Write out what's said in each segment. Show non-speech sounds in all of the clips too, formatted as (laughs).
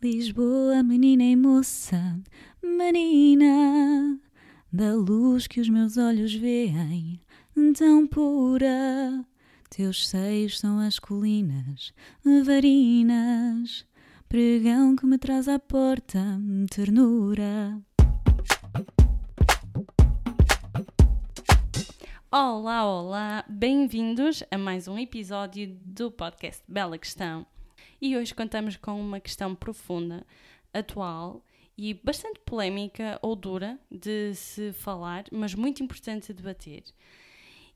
Lisboa, menina e moça, menina, da luz que os meus olhos veem, tão pura. Teus seios são as colinas, varinas, pregão que me traz à porta, ternura. Olá, olá, bem-vindos a mais um episódio do podcast Bela Questão. E hoje contamos com uma questão profunda, atual e bastante polémica ou dura de se falar, mas muito importante de debater.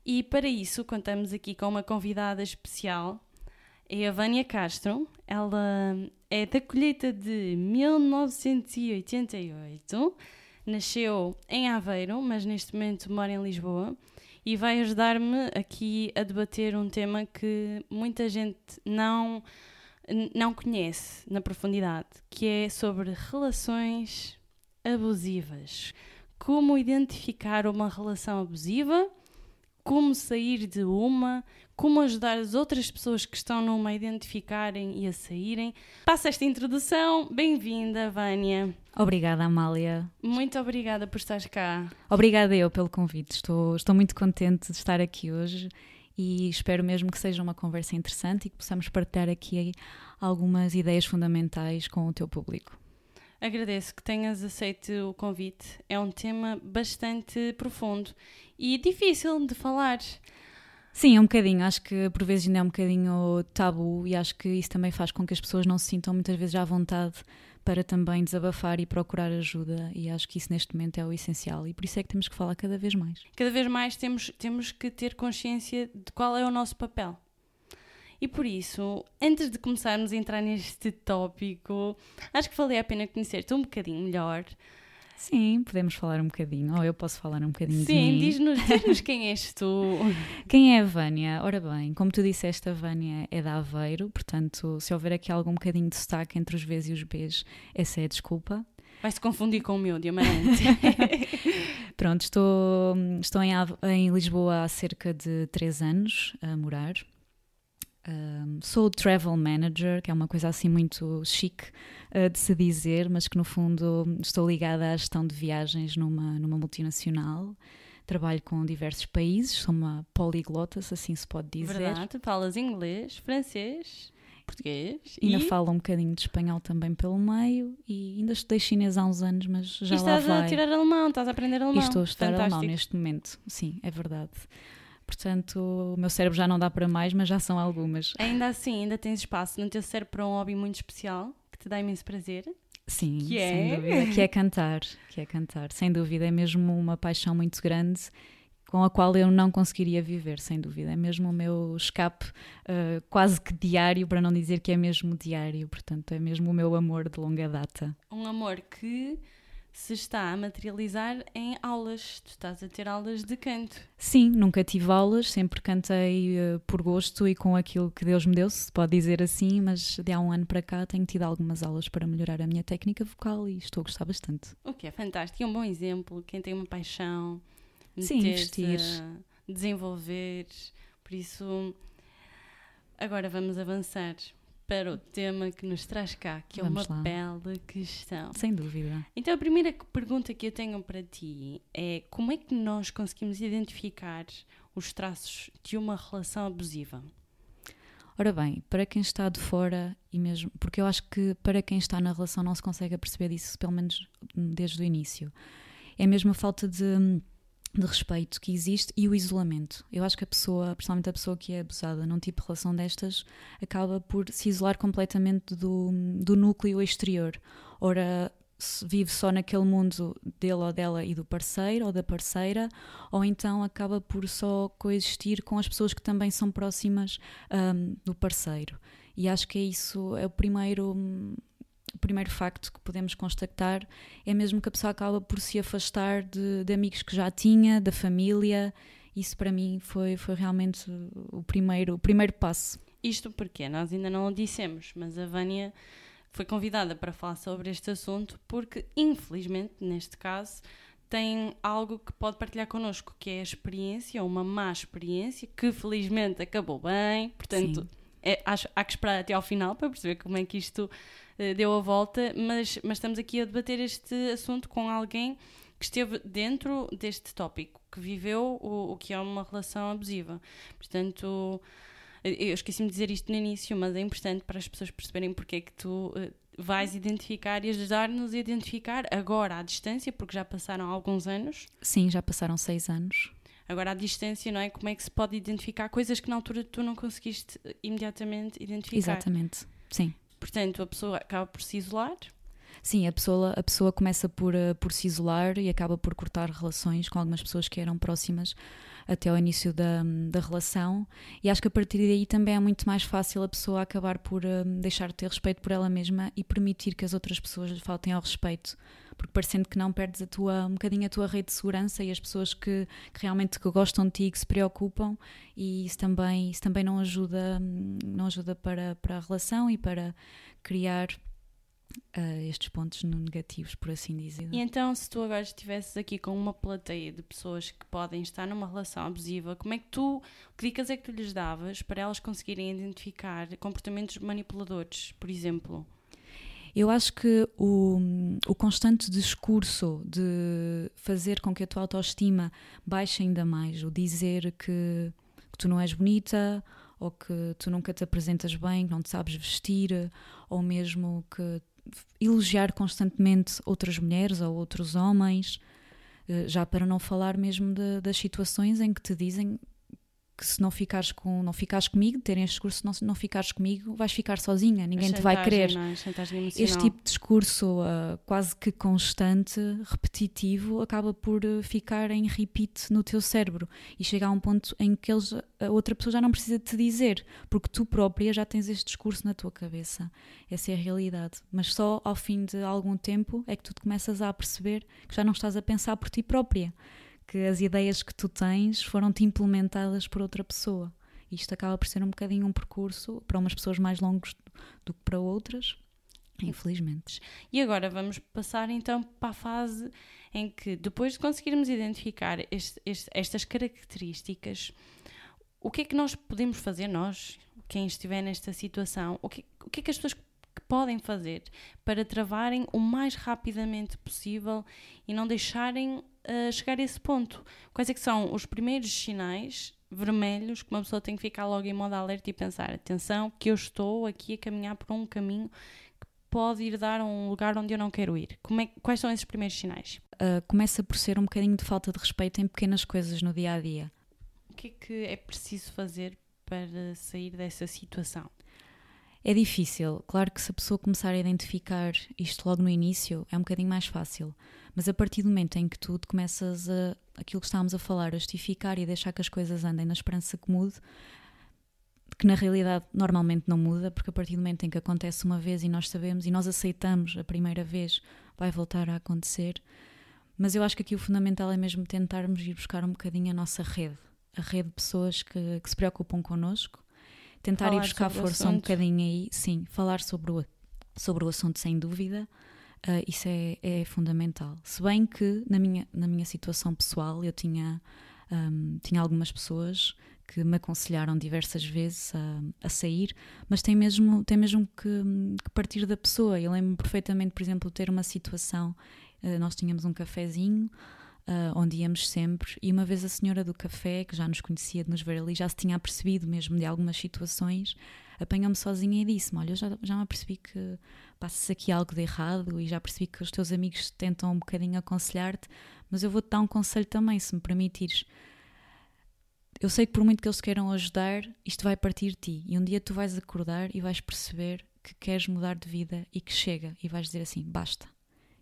E para isso contamos aqui com uma convidada especial, é a Vânia Castro. Ela é da colheita de 1988, nasceu em Aveiro, mas neste momento mora em Lisboa e vai ajudar-me aqui a debater um tema que muita gente não, não conhece na profundidade, que é sobre relações abusivas. Como identificar uma relação abusiva, como sair de uma, como ajudar as outras pessoas que estão numa a identificarem e a saírem. Passa esta introdução. Bem-vinda, Vânia. Obrigada, Amália. Muito obrigada por estares cá. Obrigada eu pelo convite. Estou, estou muito contente de estar aqui hoje e espero mesmo que seja uma conversa interessante e que possamos partilhar aqui algumas ideias fundamentais com o teu público. Agradeço que tenhas aceito o convite. É um tema bastante profundo e difícil de falar. Sim, é um bocadinho. Acho que por vezes ainda é um bocadinho tabu e acho que isso também faz com que as pessoas não se sintam muitas vezes à vontade para também desabafar e procurar ajuda. E acho que isso neste momento é o essencial e por isso é que temos que falar cada vez mais. Cada vez mais temos, temos que ter consciência de qual é o nosso papel. E por isso, antes de começarmos a entrar neste tópico, acho que valeu a pena conhecer-te um bocadinho melhor. Sim, podemos falar um bocadinho, ou eu posso falar um bocadinho Sim, diz-nos (laughs) diz quem és tu. Quem é a Vânia? Ora bem, como tu disseste, a Vânia é da Aveiro, portanto, se houver aqui algum bocadinho de destaque entre os Vs e os Bs, essa é a desculpa. Vai-se confundir com o meu, de Amarante. (laughs) Pronto, estou, estou em, em Lisboa há cerca de 3 anos a morar. Um, sou travel manager, que é uma coisa assim muito chique uh, de se dizer, mas que no fundo estou ligada à gestão de viagens numa, numa multinacional. Trabalho com diversos países, sou uma poliglota, se assim se pode dizer. Verdade, falas inglês, francês, português. Ainda e... falo um bocadinho de espanhol também pelo meio e ainda estudei chinês há uns anos, mas já e lá vai. estás a tirar alemão, estás a aprender alemão. E estou a estudar Fantástico. alemão neste momento, sim, é verdade. Portanto, o meu cérebro já não dá para mais, mas já são algumas. Ainda assim, ainda tens espaço no teu cérebro para um hobby muito especial que te dá imenso prazer. Sim, que é? sem dúvida. Que é cantar, que é cantar. Sem dúvida, é mesmo uma paixão muito grande com a qual eu não conseguiria viver, sem dúvida. É mesmo o meu escape uh, quase que diário, para não dizer que é mesmo diário. Portanto, é mesmo o meu amor de longa data. Um amor que se está a materializar em aulas. Tu estás a ter aulas de canto. Sim, nunca tive aulas, sempre cantei uh, por gosto e com aquilo que Deus me deu, se pode dizer assim, mas de há um ano para cá tenho tido algumas aulas para melhorar a minha técnica vocal e estou a gostar bastante. O que é fantástico. E um bom exemplo, quem tem uma paixão, Sim, investir. desenvolver. Por isso, agora vamos avançar para o tema que nos traz cá, que é Vamos uma lá. bela questão. Sem dúvida. Então, a primeira pergunta que eu tenho para ti é como é que nós conseguimos identificar os traços de uma relação abusiva? Ora bem, para quem está de fora e mesmo, porque eu acho que para quem está na relação não se consegue perceber disso, pelo menos desde o início. É mesmo a falta de de respeito que existe e o isolamento. Eu acho que a pessoa, principalmente a pessoa que é abusada num tipo de relação destas, acaba por se isolar completamente do, do núcleo exterior. Ora, vive só naquele mundo dele ou dela e do parceiro ou da parceira, ou então acaba por só coexistir com as pessoas que também são próximas um, do parceiro. E acho que é isso, é o primeiro o primeiro facto que podemos constatar é mesmo que a pessoa acaba por se afastar de, de amigos que já tinha, da família. Isso para mim foi, foi realmente o primeiro, o primeiro passo. Isto porque nós ainda não o dissemos, mas a Vânia foi convidada para falar sobre este assunto porque, infelizmente, neste caso, tem algo que pode partilhar connosco, que é a experiência, uma má experiência, que felizmente acabou bem, portanto, Sim. É, acho, há que esperar até ao final para perceber como é que isto uh, deu a volta, mas, mas estamos aqui a debater este assunto com alguém que esteve dentro deste tópico, que viveu o, o que é uma relação abusiva. Portanto, eu esqueci-me de dizer isto no início, mas é importante para as pessoas perceberem porque é que tu uh, vais identificar e ajudar-nos a identificar agora à distância, porque já passaram alguns anos. Sim, já passaram seis anos. Agora, à distância, não é? Como é que se pode identificar coisas que na altura tu não conseguiste imediatamente identificar? Exatamente, sim. Portanto, a pessoa acaba por se isolar. Sim, a pessoa, a pessoa começa por, uh, por se isolar e acaba por cortar relações com algumas pessoas que eram próximas até ao início da, da relação. E acho que a partir daí também é muito mais fácil a pessoa acabar por uh, deixar de ter respeito por ela mesma e permitir que as outras pessoas lhe faltem ao respeito. Porque parecendo que não perdes a tua, um bocadinho a tua rede de segurança e as pessoas que, que realmente que gostam de ti, que se preocupam, e isso também, isso também não ajuda, não ajuda para, para a relação e para criar uh, estes pontos negativos, por assim dizer. E então, se tu agora estivesses aqui com uma plateia de pessoas que podem estar numa relação abusiva, como é que tu, que dicas é que tu lhes davas para elas conseguirem identificar comportamentos manipuladores, por exemplo? Eu acho que o, o constante discurso de fazer com que a tua autoestima baixe ainda mais, o dizer que, que tu não és bonita, ou que tu nunca te apresentas bem, que não te sabes vestir, ou mesmo que elogiar constantemente outras mulheres ou outros homens, eh, já para não falar mesmo de, das situações em que te dizem que se não ficares, com, não ficares comigo, terem este discurso, não, não ficares comigo, vais ficar sozinha, ninguém te vai querer. É? Este tipo de discurso uh, quase que constante, repetitivo, acaba por uh, ficar em repeat no teu cérebro e chega a um ponto em que eles, a outra pessoa já não precisa te dizer, porque tu própria já tens este discurso na tua cabeça. Essa é a realidade. Mas só ao fim de algum tempo é que tu te começas a perceber que já não estás a pensar por ti própria que as ideias que tu tens foram-te implementadas por outra pessoa. Isto acaba por ser um bocadinho um percurso para umas pessoas mais longos do que para outras, infelizmente. E agora vamos passar então para a fase em que, depois de conseguirmos identificar este, este, estas características, o que é que nós podemos fazer, nós, quem estiver nesta situação, o que, o que é que as pessoas podem fazer para travarem o mais rapidamente possível e não deixarem uh, chegar a esse ponto? Quais é que são os primeiros sinais vermelhos que uma pessoa tem que ficar logo em modo alerta e pensar, atenção, que eu estou aqui a caminhar por um caminho que pode ir dar a um lugar onde eu não quero ir. É, quais são esses primeiros sinais? Uh, começa por ser um bocadinho de falta de respeito em pequenas coisas no dia a dia. O que é que é preciso fazer para sair dessa situação? É difícil. Claro que se a pessoa começar a identificar isto logo no início, é um bocadinho mais fácil. Mas a partir do momento em que tu começas a, aquilo que estávamos a falar, a justificar e deixar que as coisas andem na esperança que mude, que na realidade normalmente não muda, porque a partir do momento em que acontece uma vez e nós sabemos e nós aceitamos a primeira vez, vai voltar a acontecer. Mas eu acho que aqui o fundamental é mesmo tentarmos ir buscar um bocadinho a nossa rede, a rede de pessoas que, que se preocupam connosco tentar falar ir buscar força um bocadinho aí, sim, falar sobre o, sobre o assunto sem dúvida, uh, isso é, é, fundamental. Se bem que na minha, na minha situação pessoal eu tinha, um, tinha algumas pessoas que me aconselharam diversas vezes a, a sair, mas tem mesmo, tem mesmo que, que partir da pessoa. Eu lembro perfeitamente, por exemplo, ter uma situação, uh, nós tínhamos um cafezinho uh, onde íamos sempre, e uma vez a senhora do café, que já nos conhecia de nos ver ali, já se tinha apercebido mesmo de algumas situações, apanhou-me sozinha e disse-me: Olha, eu já, já me apercebi que passa aqui algo de errado e já percebi que os teus amigos tentam um bocadinho aconselhar-te, mas eu vou-te dar um conselho também, se me permitires. Eu sei que por muito que eles queiram ajudar, isto vai partir de ti. E um dia tu vais acordar e vais perceber que queres mudar de vida e que chega. E vais dizer assim: basta.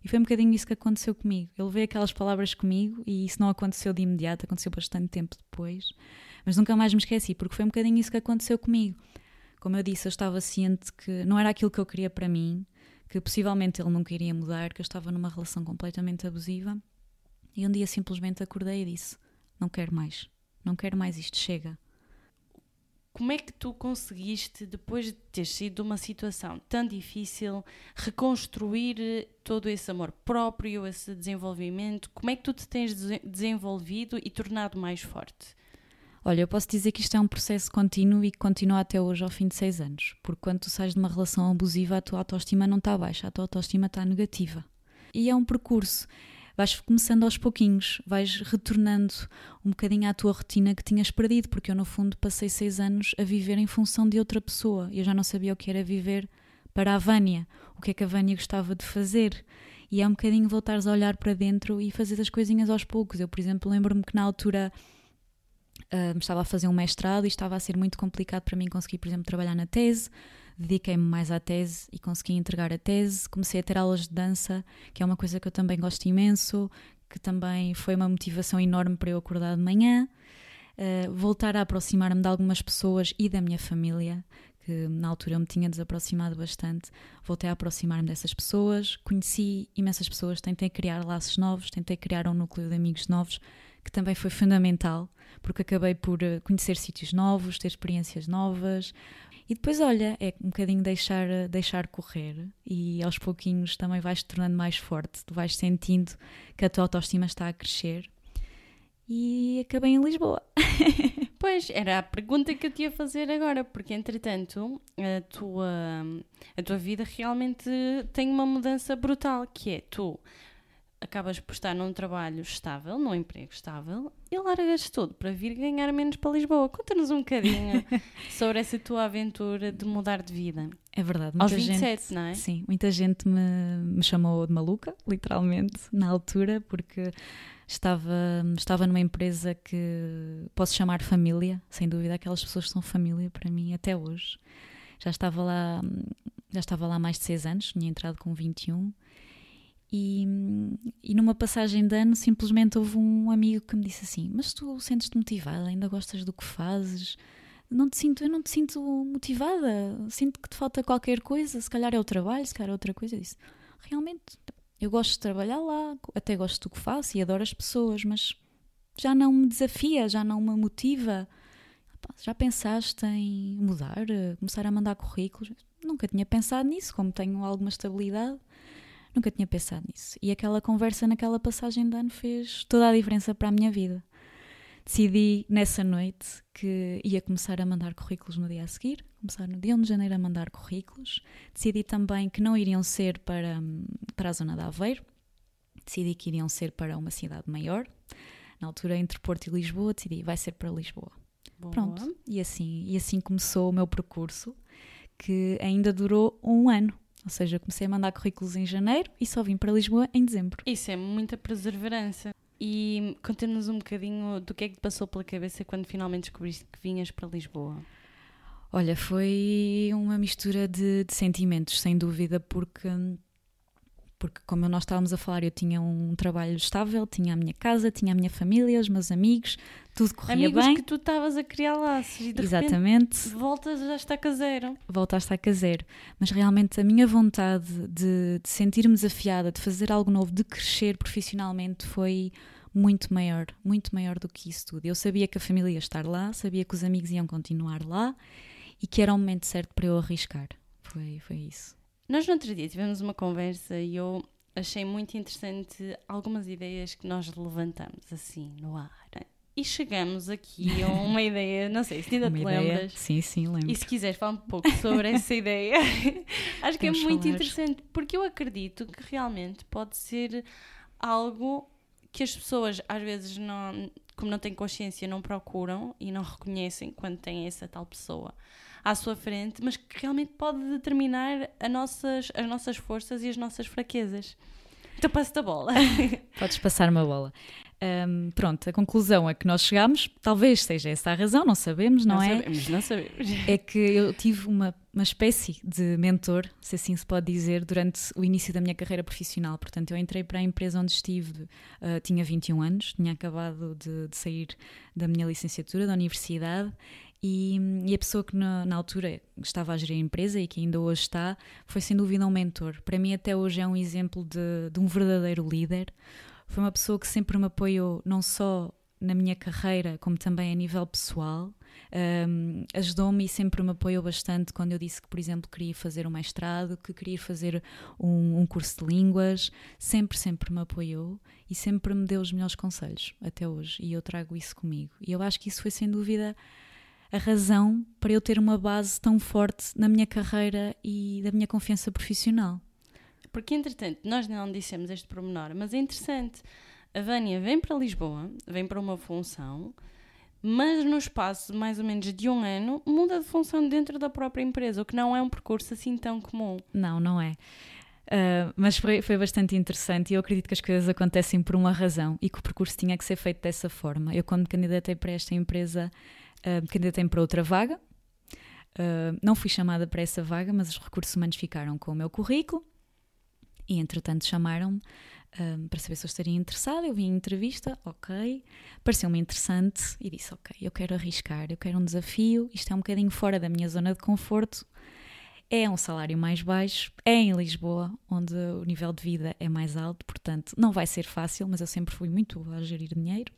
E foi um bocadinho isso que aconteceu comigo. Ele veio aquelas palavras comigo e isso não aconteceu de imediato, aconteceu bastante tempo depois. Mas nunca mais me esqueci, porque foi um bocadinho isso que aconteceu comigo. Como eu disse, eu estava ciente que não era aquilo que eu queria para mim, que possivelmente ele nunca iria mudar, que eu estava numa relação completamente abusiva. E um dia simplesmente acordei e disse: Não quero mais, não quero mais, isto chega. Como é que tu conseguiste, depois de ter sido uma situação tão difícil, reconstruir todo esse amor próprio, esse desenvolvimento? Como é que tu te tens desenvolvido e tornado mais forte? Olha, eu posso dizer que isto é um processo contínuo e que continua até hoje ao fim de seis anos. Porque quando tu sais de uma relação abusiva, a tua autoestima não está baixa, a tua autoestima está negativa. E é um percurso. Vais começando aos pouquinhos, vais retornando um bocadinho à tua rotina que tinhas perdido, porque eu, no fundo, passei seis anos a viver em função de outra pessoa. Eu já não sabia o que era viver para a Vânia, o que é que a Vânia gostava de fazer. E é um bocadinho voltares a olhar para dentro e fazer as coisinhas aos poucos. Eu, por exemplo, lembro-me que na altura uh, estava a fazer um mestrado e estava a ser muito complicado para mim conseguir, por exemplo, trabalhar na tese. Dediquei-me mais à tese e consegui entregar a tese. Comecei a ter aulas de dança, que é uma coisa que eu também gosto imenso, que também foi uma motivação enorme para eu acordar de manhã. Uh, voltar a aproximar-me de algumas pessoas e da minha família, que na altura eu me tinha desaproximado bastante, voltei a aproximar-me dessas pessoas, conheci imensas pessoas, tentei criar laços novos, tentei criar um núcleo de amigos novos, que também foi fundamental, porque acabei por eh, conhecer sítios novos, ter experiências novas. E depois, olha, é um bocadinho deixar, eh, deixar correr e aos pouquinhos também vais te tornando mais forte, tu vais sentindo que a tua autoestima está a crescer. E acabei em Lisboa. (laughs) Pois, era a pergunta que eu te ia fazer agora, porque entretanto a tua, a tua vida realmente tem uma mudança brutal, que é tu acabas por estar num trabalho estável, num emprego estável, e largas tudo para vir ganhar menos para Lisboa. Conta-nos um bocadinho (laughs) sobre essa tua aventura de mudar de vida. É verdade, muita Aos 27, gente, não é? Sim, muita gente me, me chamou de maluca, literalmente, na altura, porque estava, estava numa empresa que posso chamar família, sem dúvida, aquelas pessoas são família para mim até hoje. Já estava lá, já estava lá há mais de seis anos, tinha entrado com 21 e, e numa passagem de ano simplesmente houve um amigo que me disse assim, mas tu sentes-te motivada, ainda gostas do que fazes? Não te sinto, eu não te sinto motivada, sinto que te falta qualquer coisa, se calhar é o trabalho, se calhar é outra coisa. Eu disse, realmente eu gosto de trabalhar lá, até gosto do que faço e adoro as pessoas, mas já não me desafia, já não me motiva. Já pensaste em mudar, começar a mandar currículos? Nunca tinha pensado nisso, como tenho alguma estabilidade, nunca tinha pensado nisso. E aquela conversa naquela passagem de ano fez toda a diferença para a minha vida. Decidi nessa noite que ia começar a mandar currículos no dia a seguir, começar no dia 1 de janeiro a mandar currículos. Decidi também que não iriam ser para, para a zona de Aveiro, decidi que iriam ser para uma cidade maior. Na altura, entre Porto e Lisboa, decidi vai ser para Lisboa. Boa. Pronto, e assim, e assim começou o meu percurso, que ainda durou um ano. Ou seja, comecei a mandar currículos em janeiro e só vim para Lisboa em dezembro. Isso é muita perseverança. E conta-nos um bocadinho do que é que te passou pela cabeça quando finalmente descobriste que vinhas para Lisboa. Olha, foi uma mistura de, de sentimentos, sem dúvida, porque porque como nós estávamos a falar, eu tinha um trabalho estável, tinha a minha casa, tinha a minha família, os meus amigos, tudo corria Amigos bem. que tu estavas a criar laços e de Exatamente. repente voltas já está caseiro. voltaste a caseiro. Mas realmente a minha vontade de, de sentir-me desafiada, de fazer algo novo, de crescer profissionalmente foi muito maior, muito maior do que isso tudo. Eu sabia que a família ia estar lá, sabia que os amigos iam continuar lá e que era o momento certo para eu arriscar. Foi, foi isso. Nós no outro dia tivemos uma conversa e eu achei muito interessante algumas ideias que nós levantamos assim no ar. E chegamos aqui a uma (laughs) ideia, não sei se ainda Uma te ideia? lembras. Sim, sim, lembro. E se quiseres falar um pouco sobre (laughs) essa ideia, (laughs) acho que é muito falar. interessante, porque eu acredito que realmente pode ser algo que as pessoas às vezes não, como não têm consciência, não procuram e não reconhecem quando têm essa tal pessoa à sua frente, mas que realmente pode determinar nossas, as nossas forças e as nossas fraquezas. Então passo-te a bola. (laughs) Podes passar uma bola. Hum, pronto, a conclusão a que nós chegamos, talvez seja essa a razão, não sabemos, não, é? sabemos, não sabemos. É que eu tive uma, uma espécie de mentor, se assim se pode dizer, durante o início da minha carreira profissional. Portanto, eu entrei para a empresa onde estive, uh, tinha 21 anos, tinha acabado de, de sair da minha licenciatura da universidade. E, e a pessoa que na, na altura estava a gerir a empresa e que ainda hoje está, foi sem dúvida um mentor. Para mim, até hoje, é um exemplo de, de um verdadeiro líder. Foi uma pessoa que sempre me apoiou, não só na minha carreira, como também a nível pessoal. Um, Ajudou-me e sempre me apoiou bastante quando eu disse que, por exemplo, queria fazer um mestrado, que queria fazer um, um curso de línguas. Sempre, sempre me apoiou e sempre me deu os melhores conselhos até hoje. E eu trago isso comigo. E eu acho que isso foi sem dúvida a razão para eu ter uma base tão forte na minha carreira e da minha confiança profissional. Porque, entretanto, nós não dissemos este pormenor, mas é interessante. A Vânia vem para Lisboa, vem para uma função, mas no espaço de mais ou menos de um ano muda de função dentro da própria empresa, o que não é um percurso assim tão comum. Não, não é. Uh, mas foi, foi bastante interessante e eu acredito que as coisas acontecem por uma razão e que o percurso tinha que ser feito dessa forma. Eu, quando me candidatei para esta empresa, uh, candidatei-me para outra vaga. Uh, não fui chamada para essa vaga, mas os recursos humanos ficaram com o meu currículo e, entretanto, chamaram-me um, para saber se eu estaria interessada. Eu vi a entrevista, ok, pareceu-me interessante e disse: Ok, eu quero arriscar, eu quero um desafio. Isto é um bocadinho fora da minha zona de conforto. É um salário mais baixo, é em Lisboa, onde o nível de vida é mais alto, portanto não vai ser fácil, mas eu sempre fui muito a gerir dinheiro.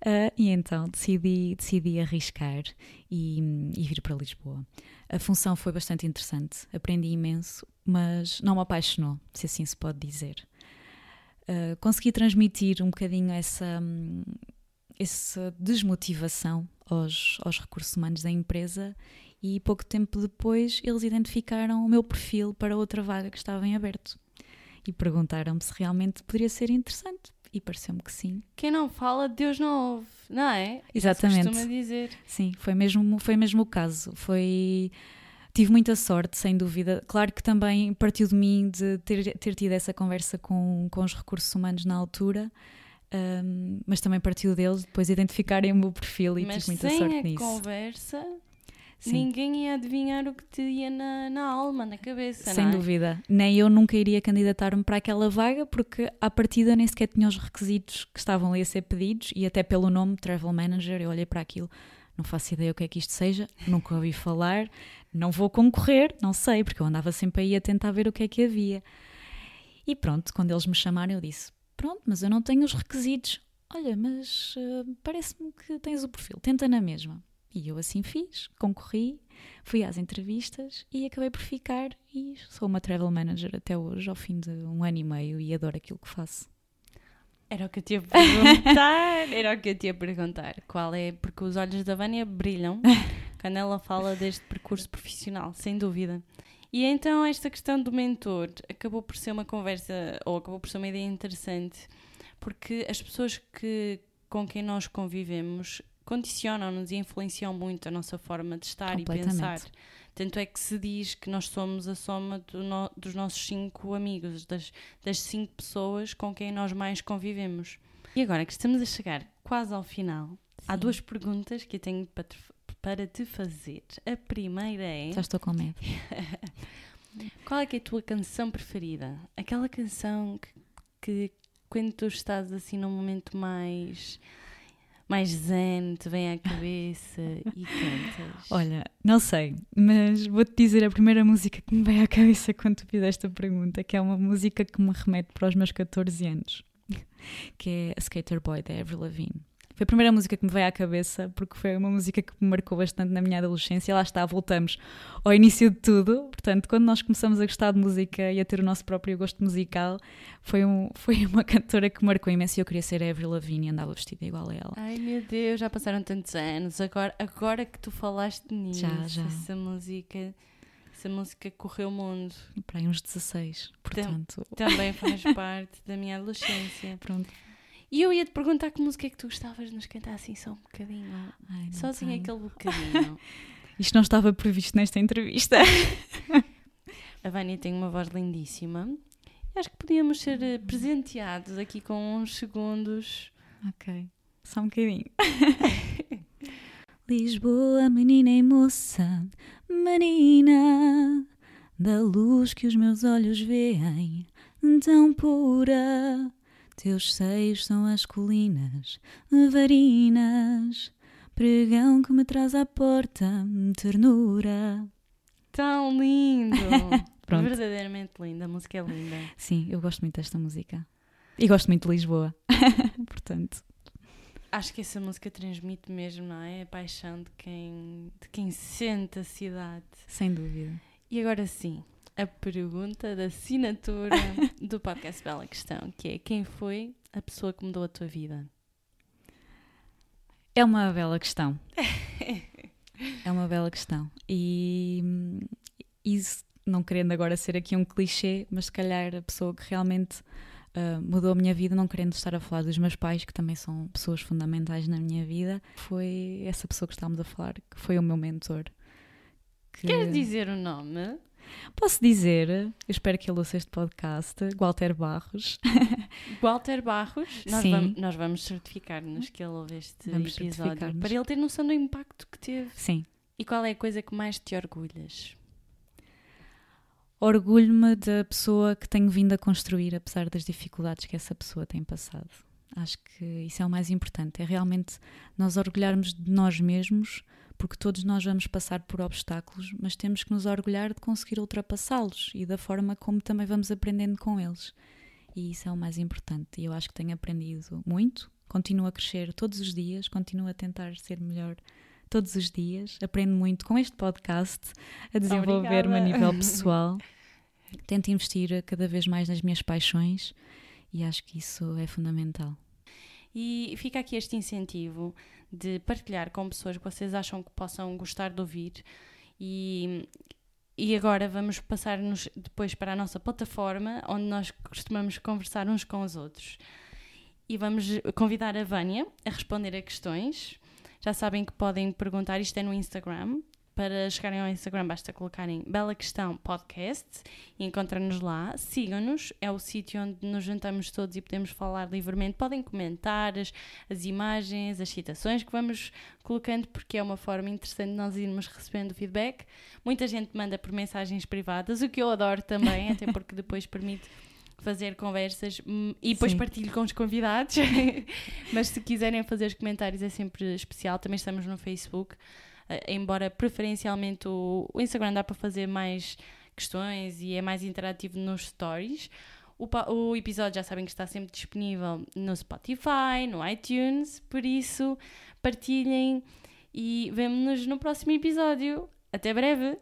Uh, e então decidi, decidi arriscar e, e, vir para Lisboa. A função foi bastante interessante, aprendi imenso, mas não me apaixonou, se assim se pode dizer. Uh, consegui transmitir um bocadinho essa, essa desmotivação aos, aos recursos humanos da empresa e pouco tempo depois eles identificaram o meu perfil para outra vaga que estava em aberto e perguntaram-me se realmente poderia ser interessante e pareceu-me que sim. Quem não fala, Deus não ouve, não é? Exatamente. Costuma dizer. Sim, foi mesmo, foi mesmo o caso. Foi. Tive muita sorte, sem dúvida. Claro que também partiu de mim de ter, ter tido essa conversa com, com os recursos humanos na altura, um, mas também partiu deles depois identificarem o meu perfil e mas tive muita sorte nisso. Mas sem a conversa, Sim. ninguém ia adivinhar o que te ia na, na alma, na cabeça. Sem é? dúvida. Nem eu nunca iria candidatar-me para aquela vaga, porque à partida nem sequer tinha os requisitos que estavam ali a ser pedidos, e até pelo nome Travel Manager, eu olhei para aquilo, não faço ideia o que é que isto seja, nunca ouvi falar, não vou concorrer, não sei, porque eu andava sempre aí a tentar ver o que é que havia. E pronto, quando eles me chamaram, eu disse: Pronto, mas eu não tenho os requisitos. Olha, mas uh, parece-me que tens o perfil, tenta na mesma. E eu assim fiz, concorri, fui às entrevistas e acabei por ficar e sou uma travel manager até hoje, ao fim de um ano e meio, e adoro aquilo que faço. Era o que eu te ia perguntar, era o que eu te ia perguntar. Qual é, porque os olhos da Vânia brilham (laughs) quando ela fala deste percurso profissional, sem dúvida. E então esta questão do mentor acabou por ser uma conversa, ou acabou por ser uma ideia interessante, porque as pessoas que, com quem nós convivemos condicionam-nos e influenciam muito a nossa forma de estar e pensar. Tanto é que se diz que nós somos a soma do no, dos nossos cinco amigos, das, das cinco pessoas com quem nós mais convivemos. E agora que estamos a chegar quase ao final, Sim. há duas perguntas que eu tenho para te, para te fazer. A primeira é. Já estou com medo. (laughs) Qual é, é a tua canção preferida? Aquela canção que, que quando tu estás assim num momento mais mais zen te vem à cabeça e cantas? Olha, não sei, mas vou-te dizer a primeira música que me veio à cabeça quando tu fizeste pergunta, que é uma música que me remete para os meus 14 anos, (laughs) que é a Skater Boy da Avril Lavigne. Foi a primeira música que me veio à cabeça, porque foi uma música que me marcou bastante na minha adolescência. Lá está, voltamos ao início de tudo. Portanto, quando nós começamos a gostar de música e a ter o nosso próprio gosto musical, foi, um, (laughs) foi uma cantora que marcou imenso. Eu queria ser Avril Lavigne e andava vestida igual a ela. Ai meu Deus, já passaram tantos anos. Agora, agora que tu falaste nisso, já, já. essa música essa música correu o mundo. Para aí uns 16, portanto. Também faz (laughs) parte da minha adolescência. Pronto. E eu ia te perguntar que música é que tu gostavas de nos cantar assim só um bocadinho. Ai, Sozinho aquele bocadinho. (laughs) Isto não estava previsto nesta entrevista. (laughs) a Vânia tem uma voz lindíssima. Acho que podíamos ser eh, presenteados aqui com uns segundos. Ok. Só um bocadinho. (laughs) Lisboa, menina e moça, menina da luz que os meus olhos veem, tão pura teus seios são as colinas, varinas, pregão que me traz à porta, ternura. Tão lindo! (laughs) Verdadeiramente linda, a música é linda. Sim, eu gosto muito desta música. E gosto muito de Lisboa. (laughs) Portanto. acho que essa música transmite mesmo, não é? A paixão de quem, de quem sente a cidade. Sem dúvida. E agora sim, a pergunta da assinatura (laughs) do podcast Bela Questão, que é quem foi a pessoa que mudou a tua vida? É uma bela questão. (laughs) é uma bela questão. E isso, não querendo agora ser aqui um clichê, mas se calhar a pessoa que realmente uh, mudou a minha vida, não querendo estar a falar dos meus pais, que também são pessoas fundamentais na minha vida, foi essa pessoa que estávamos a falar, que foi o meu mentor. Que... Queres dizer o nome? Posso dizer, eu espero que ele ouça este podcast, Walter Barros. (laughs) Walter Barros? Nós, Sim. Vamos, nós vamos certificar-nos que ele ouve este vamos episódio para ele ter noção do impacto que teve. Sim. E qual é a coisa que mais te orgulhas? Orgulho-me da pessoa que tenho vindo a construir, apesar das dificuldades que essa pessoa tem passado. Acho que isso é o mais importante, é realmente nós orgulharmos de nós mesmos porque todos nós vamos passar por obstáculos, mas temos que nos orgulhar de conseguir ultrapassá-los e da forma como também vamos aprendendo com eles. E isso é o mais importante. E eu acho que tenho aprendido muito, continuo a crescer todos os dias, continuo a tentar ser melhor todos os dias, aprendo muito com este podcast, a desenvolver-me a nível (laughs) pessoal. Tento investir cada vez mais nas minhas paixões e acho que isso é fundamental. E fica aqui este incentivo de partilhar com pessoas que vocês acham que possam gostar de ouvir. E, e agora vamos passar-nos depois para a nossa plataforma, onde nós costumamos conversar uns com os outros. E vamos convidar a Vânia a responder a questões. Já sabem que podem perguntar, isto é no Instagram, para chegarem ao Instagram basta colocarem Bela Questão Podcast e encontram-nos lá. Sigam-nos, é o sítio onde nos juntamos todos e podemos falar livremente. Podem comentar as, as, imagens, as citações que vamos colocando, porque é uma forma interessante de nós irmos recebendo feedback. Muita gente manda por mensagens privadas, o que eu adoro também, até porque depois permite fazer conversas hum, e depois Sim. partilho com os convidados. (laughs) Mas se quiserem fazer os comentários é sempre especial. Também estamos no Facebook. Eh, embora preferencialmente o, o Instagram dá para fazer mais questões e é mais interativo nos stories. O, o, episódio já sabem que está sempre disponível no Spotify, no iTunes, por isso partilhem e vemo-nos no próximo episódio. Até breve!